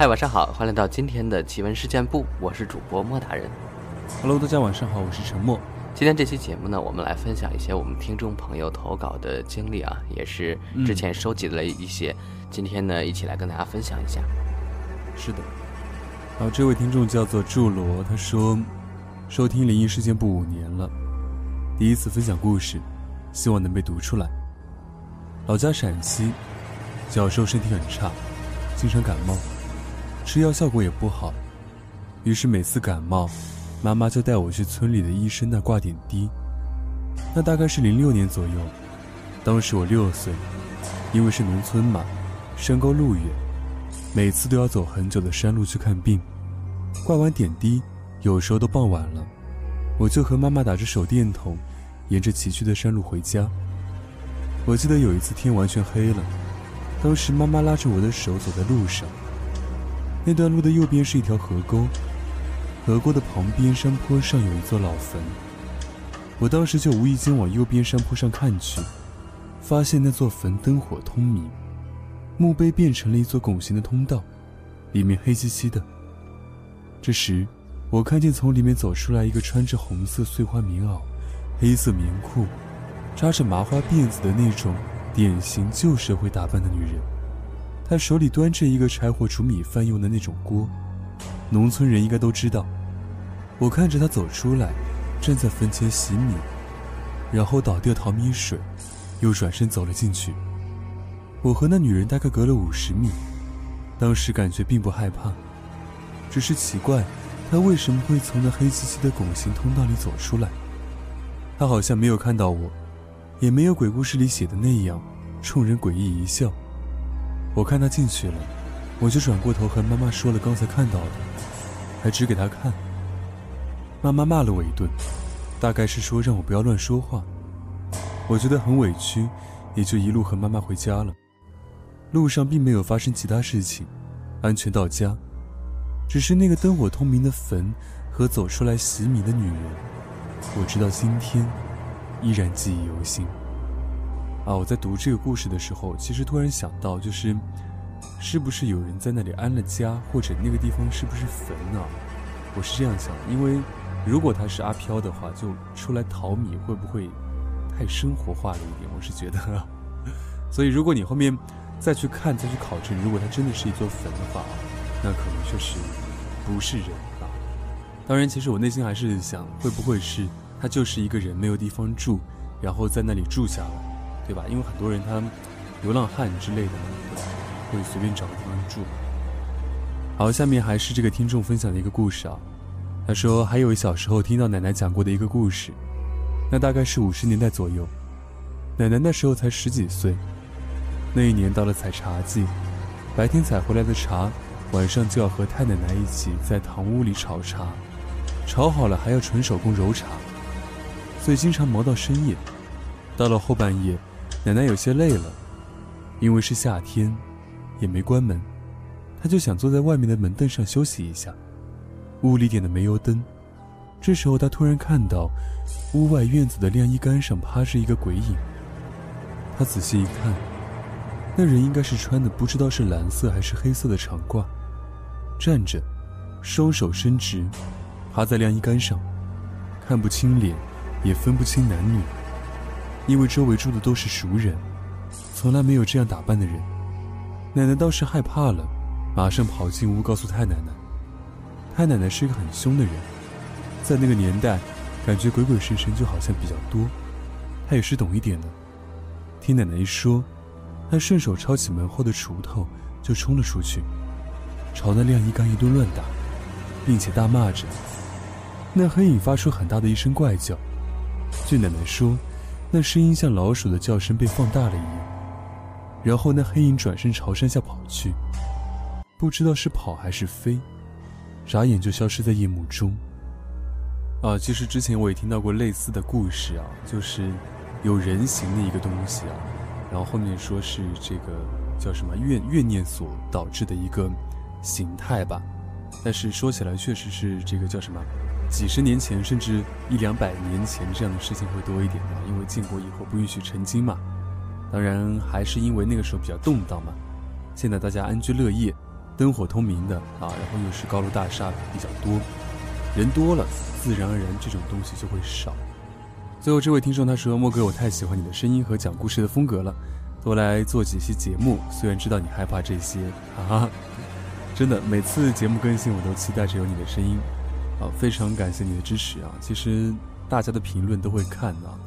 嗨，晚上好，欢迎来到今天的奇闻事件部，我是主播莫大人。Hello，大家晚上好，我是陈默。今天这期节目呢，我们来分享一些我们听众朋友投稿的经历啊，也是之前收集了一些，今天呢一起来跟大家分享一下。是的，好，这位听众叫做祝罗，他说收听灵异事件部五年了，第一次分享故事，希望能被读出来。老家陕西，小时候身体很差，经常感冒，吃药效果也不好，于是每次感冒，妈妈就带我去村里的医生那挂点滴。那大概是零六年左右，当时我六岁，因为是农村嘛，山高路远。每次都要走很久的山路去看病，挂完点滴，有时候都傍晚了，我就和妈妈打着手电筒，沿着崎岖的山路回家。我记得有一次天完全黑了，当时妈妈拉着我的手走在路上，那段路的右边是一条河沟，河沟的旁边山坡上有一座老坟。我当时就无意间往右边山坡上看去，发现那座坟灯火通明。墓碑变成了一座拱形的通道，里面黑漆漆的。这时，我看见从里面走出来一个穿着红色碎花棉袄、黑色棉裤、扎着麻花辫子的那种典型旧社会打扮的女人。他手里端着一个柴火煮米饭用的那种锅，农村人应该都知道。我看着他走出来，站在坟前洗米，然后倒掉淘米水，又转身走了进去。我和那女人大概隔了五十米，当时感觉并不害怕，只是奇怪，她为什么会从那黑漆漆的拱形通道里走出来？她好像没有看到我，也没有鬼故事里写的那样，冲人诡异一笑。我看她进去了，我就转过头和妈妈说了刚才看到的，还指给她看。妈妈骂了我一顿，大概是说让我不要乱说话。我觉得很委屈，也就一路和妈妈回家了。路上并没有发生其他事情，安全到家。只是那个灯火通明的坟和走出来洗米的女人，我直到今天依然记忆犹新。啊，我在读这个故事的时候，其实突然想到，就是是不是有人在那里安了家，或者那个地方是不是坟啊？我是这样想，因为如果他是阿飘的话，就出来淘米会不会太生活化了一点？我是觉得，所以如果你后面。再去看，再去考证，如果它真的是一座坟的话，那可能确实不是人啊。当然，其实我内心还是想，会不会是他就是一个人没有地方住，然后在那里住下了，对吧？因为很多人他流浪汉之类的，会随便找个地方住。好，下面还是这个听众分享的一个故事啊。他说，还有小时候听到奶奶讲过的一个故事，那大概是五十年代左右，奶奶那时候才十几岁。那一年到了采茶季，白天采回来的茶，晚上就要和太奶奶一起在堂屋里炒茶，炒好了还要纯手工揉茶，所以经常忙到深夜。到了后半夜，奶奶有些累了，因为是夏天，也没关门，她就想坐在外面的门凳上休息一下。屋里点的煤油灯，这时候她突然看到，屋外院子的晾衣杆上趴着一个鬼影。她仔细一看。那人应该是穿的不知道是蓝色还是黑色的长褂，站着，双手伸直，趴在晾衣杆上，看不清脸，也分不清男女，因为周围住的都是熟人，从来没有这样打扮的人。奶奶倒是害怕了，马上跑进屋告诉太奶奶。太奶奶是一个很凶的人，在那个年代，感觉鬼鬼神神就好像比较多，她也是懂一点的。听奶奶一说。她顺手抄起门后的锄头，就冲了出去，朝那晾衣杆一顿乱打，并且大骂着。那黑影发出很大的一声怪叫，据奶奶说，那声音像老鼠的叫声被放大了一样。然后那黑影转身朝山下跑去，不知道是跑还是飞，眨眼就消失在夜幕中。啊，其实之前我也听到过类似的故事啊，就是有人形的一个东西啊。然后后面说是这个叫什么怨怨念所导致的一个形态吧，但是说起来确实是这个叫什么几十年前甚至一两百年前这样的事情会多一点啊，因为建国以后不允许成精嘛，当然还是因为那个时候比较动荡嘛，现在大家安居乐业，灯火通明的啊，然后又是高楼大厦比较多，人多了，自然而然这种东西就会少。最后这位听众他说：“莫哥，我太喜欢你的声音和讲故事的风格了，多来做几期节目。虽然知道你害怕这些，哈哈，真的每次节目更新我都期待着有你的声音。啊，非常感谢你的支持啊！其实大家的评论都会看啊，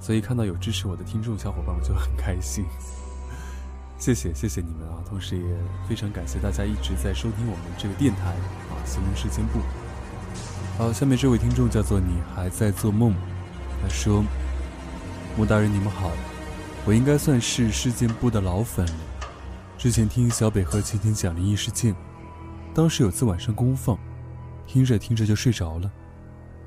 所以看到有支持我的听众小伙伴，我就很开心。”谢谢谢谢你们啊！同时也非常感谢大家一直在收听我们这个电台啊，新闻事件部。好，下面这位听众叫做你还在做梦，他说：“穆大人你们好，我应该算是事件部的老粉了。之前听小北和晴晴讲灵异事件，当时有次晚上公放，听着听着就睡着了，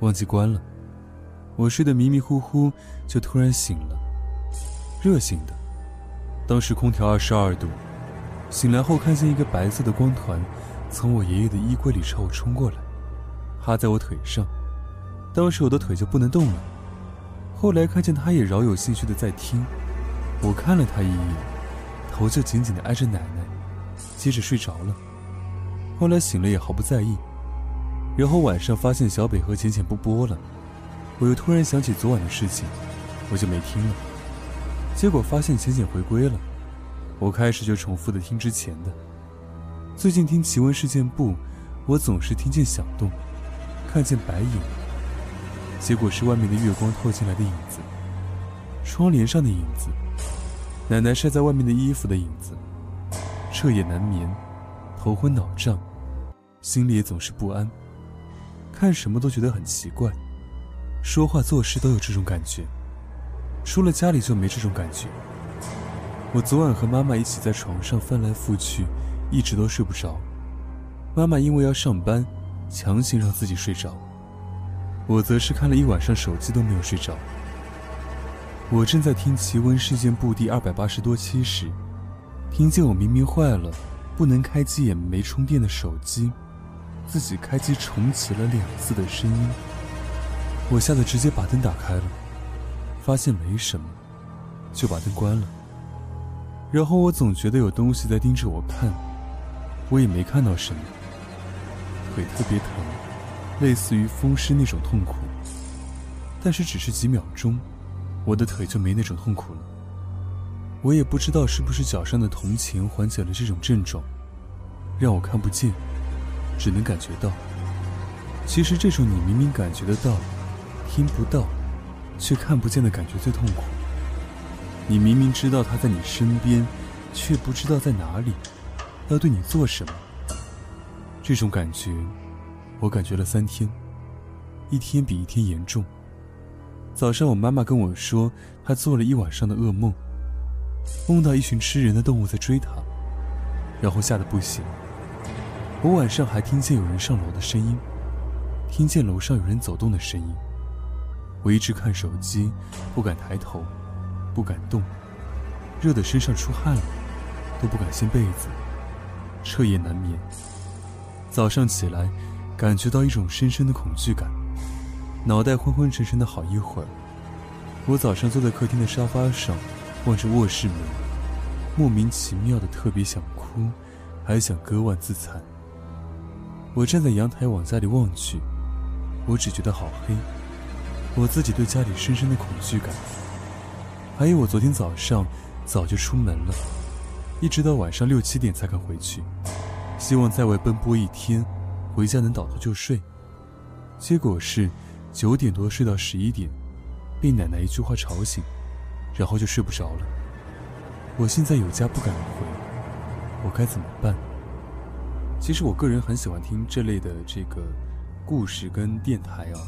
忘记关了。我睡得迷迷糊糊，就突然醒了，热醒的。”当时空调二十二度，醒来后看见一个白色的光团从我爷爷的衣柜里朝我冲过来，趴在我腿上。当时我的腿就不能动了。后来看见他也饶有兴趣的在听，我看了他一眼，头就紧紧的挨着奶奶，接着睡着了。后来醒了也毫不在意。然后晚上发现小北和浅浅不播了，我又突然想起昨晚的事情，我就没听了。结果发现浅浅回归了，我开始就重复的听之前的。最近听奇闻事件部，我总是听见响动，看见白影。结果是外面的月光透进来的影子，窗帘上的影子，奶奶晒在外面的衣服的影子。彻夜难眠，头昏脑胀，心里也总是不安。看什么都觉得很奇怪，说话做事都有这种感觉。除了家里就没这种感觉。我昨晚和妈妈一起在床上翻来覆去，一直都睡不着。妈妈因为要上班，强行让自己睡着。我则是看了一晚上手机都没有睡着。我正在听奇闻事件部第二百八十多期时，听见我明明坏了，不能开机也没充电的手机，自己开机重启了两次的声音。我吓得直接把灯打开了。发现没什么，就把灯关了。然后我总觉得有东西在盯着我看，我也没看到什么。腿特别疼，类似于风湿那种痛苦。但是只是几秒钟，我的腿就没那种痛苦了。我也不知道是不是脚上的铜钱缓解了这种症状，让我看不见，只能感觉到。其实这种你明明感觉得到，听不到。却看不见的感觉最痛苦。你明明知道他在你身边，却不知道在哪里，要对你做什么。这种感觉，我感觉了三天，一天比一天严重。早上我妈妈跟我说，她做了一晚上的噩梦，梦到一群吃人的动物在追她，然后吓得不行。我晚上还听见有人上楼的声音，听见楼上有人走动的声音。我一直看手机，不敢抬头，不敢动，热得身上出汗了，都不敢掀被子，彻夜难眠。早上起来，感觉到一种深深的恐惧感，脑袋昏昏沉沉的好一会儿。我早上坐在客厅的沙发上，望着卧室门，莫名其妙的特别想哭，还想割腕自残。我站在阳台往家里望去，我只觉得好黑。我自己对家里深深的恐惧感，还有我昨天早上早就出门了，一直到晚上六七点才敢回去，希望在外奔波一天，回家能倒头就睡。结果是九点多睡到十一点，被奶奶一句话吵醒，然后就睡不着了。我现在有家不敢回，我该怎么办？其实我个人很喜欢听这类的这个故事跟电台啊。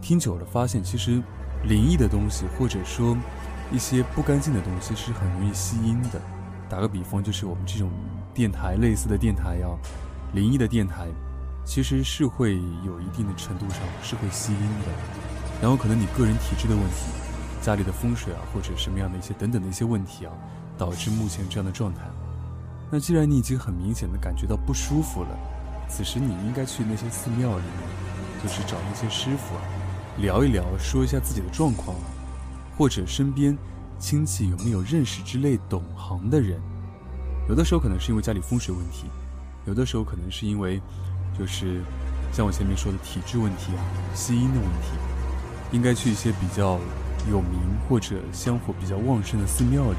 听久了，发现其实灵异的东西，或者说一些不干净的东西，是很容易吸音的。打个比方，就是我们这种电台类似的电台啊，灵异的电台，其实是会有一定的程度上是会吸音的。然后可能你个人体质的问题，家里的风水啊，或者什么样的一些等等的一些问题啊，导致目前这样的状态。那既然你已经很明显的感觉到不舒服了，此时你应该去那些寺庙里面，就是找那些师傅啊。聊一聊，说一下自己的状况，或者身边亲戚有没有认识之类懂行的人。有的时候可能是因为家里风水问题，有的时候可能是因为，就是像我前面说的体质问题啊、吸阴的问题，应该去一些比较有名或者香火比较旺盛的寺庙里，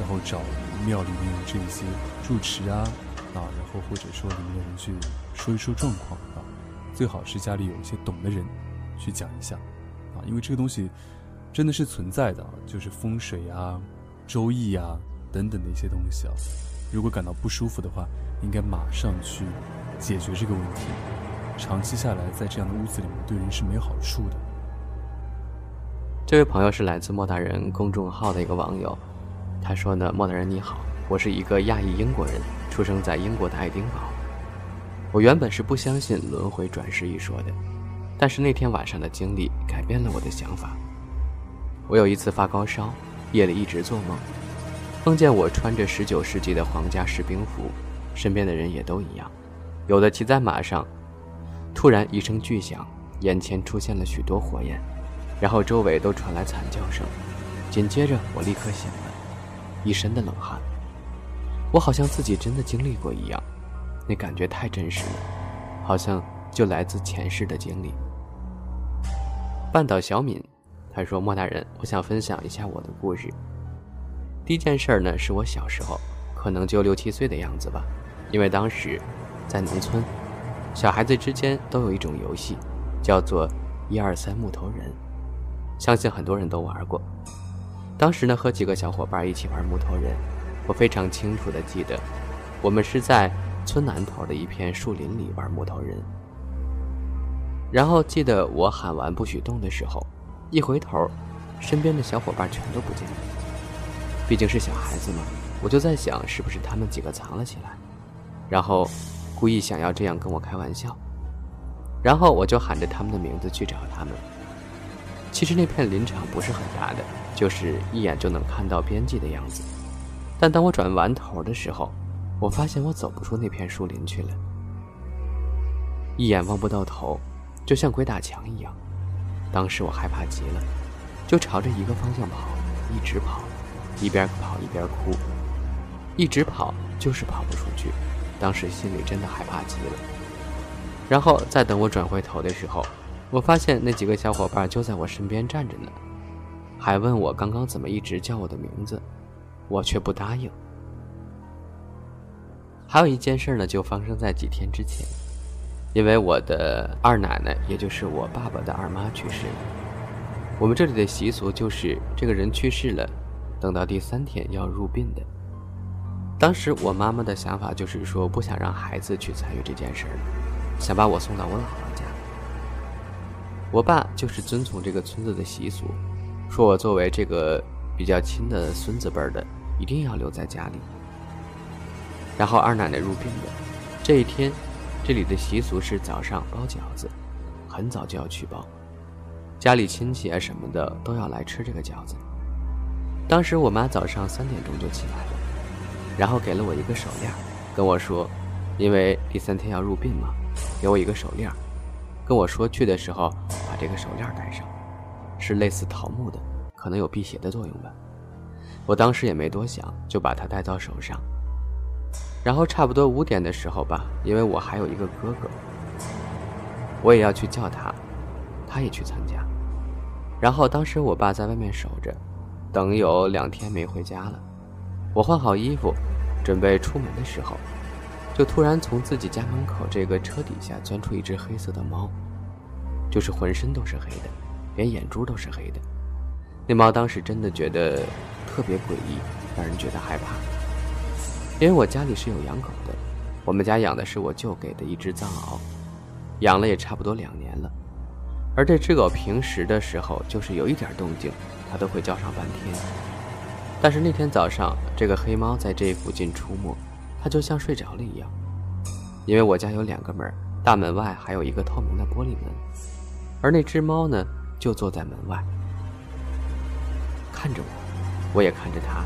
然后找庙里面这些住持啊啊，然后或者说里面的人去说一说状况啊，最好是家里有一些懂的人去讲一下啊，因为这个东西真的是存在的，就是风水啊、周易啊等等的一些东西啊。如果感到不舒服的话，应该马上去解决这个问题。长期下来，在这样的屋子里面，对人是没好处的。这位朋友是来自莫大人公众号的一个网友，他说呢：“莫大人你好，我是一个亚裔英国人，出生在英国的爱丁堡。我原本是不相信轮回转世一说的，但是那天晚上的经历改变了我的想法。我有一次发高烧，夜里一直做梦。”梦见我穿着十九世纪的皇家士兵服，身边的人也都一样，有的骑在马上。突然一声巨响，眼前出现了许多火焰，然后周围都传来惨叫声。紧接着我立刻醒了，一身的冷汗。我好像自己真的经历过一样，那感觉太真实了，好像就来自前世的经历。半岛小敏，他说：“莫大人，我想分享一下我的故事。”第一件事儿呢，是我小时候，可能就六七岁的样子吧，因为当时在农村，小孩子之间都有一种游戏，叫做“一二三木头人”，相信很多人都玩过。当时呢，和几个小伙伴一起玩木头人，我非常清楚的记得，我们是在村南头的一片树林里玩木头人。然后记得我喊完不许动的时候，一回头，身边的小伙伴全都不见了。毕竟是小孩子嘛，我就在想是不是他们几个藏了起来，然后故意想要这样跟我开玩笑，然后我就喊着他们的名字去找他们。其实那片林场不是很大的，就是一眼就能看到边际的样子。但当我转完头的时候，我发现我走不出那片树林去了，一眼望不到头，就像鬼打墙一样。当时我害怕极了，就朝着一个方向跑，一直跑。一边跑一边哭，一直跑就是跑不出去。当时心里真的害怕极了。然后再等我转回头的时候，我发现那几个小伙伴就在我身边站着呢，还问我刚刚怎么一直叫我的名字，我却不答应。还有一件事呢，就发生在几天之前，因为我的二奶奶，也就是我爸爸的二妈去世了。我们这里的习俗就是这个人去世了。等到第三天要入殡的，当时我妈妈的想法就是说不想让孩子去参与这件事儿，想把我送到我姥姥家。我爸就是遵从这个村子的习俗，说我作为这个比较亲的孙子辈的，一定要留在家里。然后二奶奶入殡的这一天，这里的习俗是早上包饺子，很早就要去包，家里亲戚啊什么的都要来吃这个饺子。当时我妈早上三点钟就起来了，然后给了我一个手链，跟我说，因为第三天要入殡嘛，给我一个手链，跟我说去的时候这个手链戴上，是类似桃木的，可能有辟邪的作用吧。我当时也没多想，就把它戴到手上。然后差不多五点的时候吧，因为我还有一个哥哥，我也要去叫他，他也去参加。然后当时我爸在外面守着。等有两天没回家了，我换好衣服，准备出门的时候，就突然从自己家门口这个车底下钻出一只黑色的猫，就是浑身都是黑的，连眼珠都是黑的。那猫当时真的觉得特别诡异，让人觉得害怕。因为我家里是有养狗的，我们家养的是我舅给的一只藏獒，养了也差不多两年了。而这只狗平时的时候，就是有一点动静。它都会叫上半天，但是那天早上，这个黑猫在这附近出没，它就像睡着了一样。因为我家有两个门，大门外还有一个透明的玻璃门，而那只猫呢，就坐在门外，看着我，我也看着它。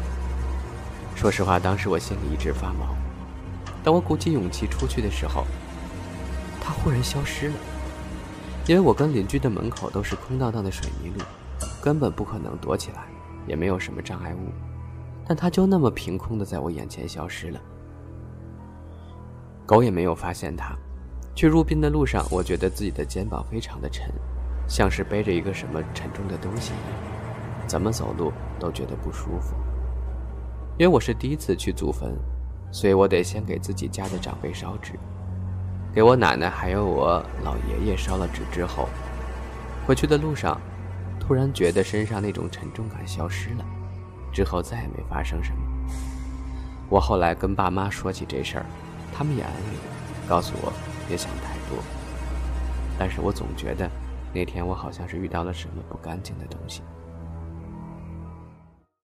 说实话，当时我心里一直发毛。当我鼓起勇气出去的时候，它忽然消失了。因为我跟邻居的门口都是空荡荡的水泥路。根本不可能躲起来，也没有什么障碍物，但它就那么凭空的在我眼前消失了。狗也没有发现它。去入殡的路上，我觉得自己的肩膀非常的沉，像是背着一个什么沉重的东西，怎么走路都觉得不舒服。因为我是第一次去祖坟，所以我得先给自己家的长辈烧纸，给我奶奶还有我老爷爷烧了纸之后，回去的路上，突然觉得身上那种沉重感消失了，之后再也没发生什么。我后来跟爸妈说起这事儿，他们也安慰我，告诉我。别想太多，但是我总觉得那天我好像是遇到了什么不干净的东西。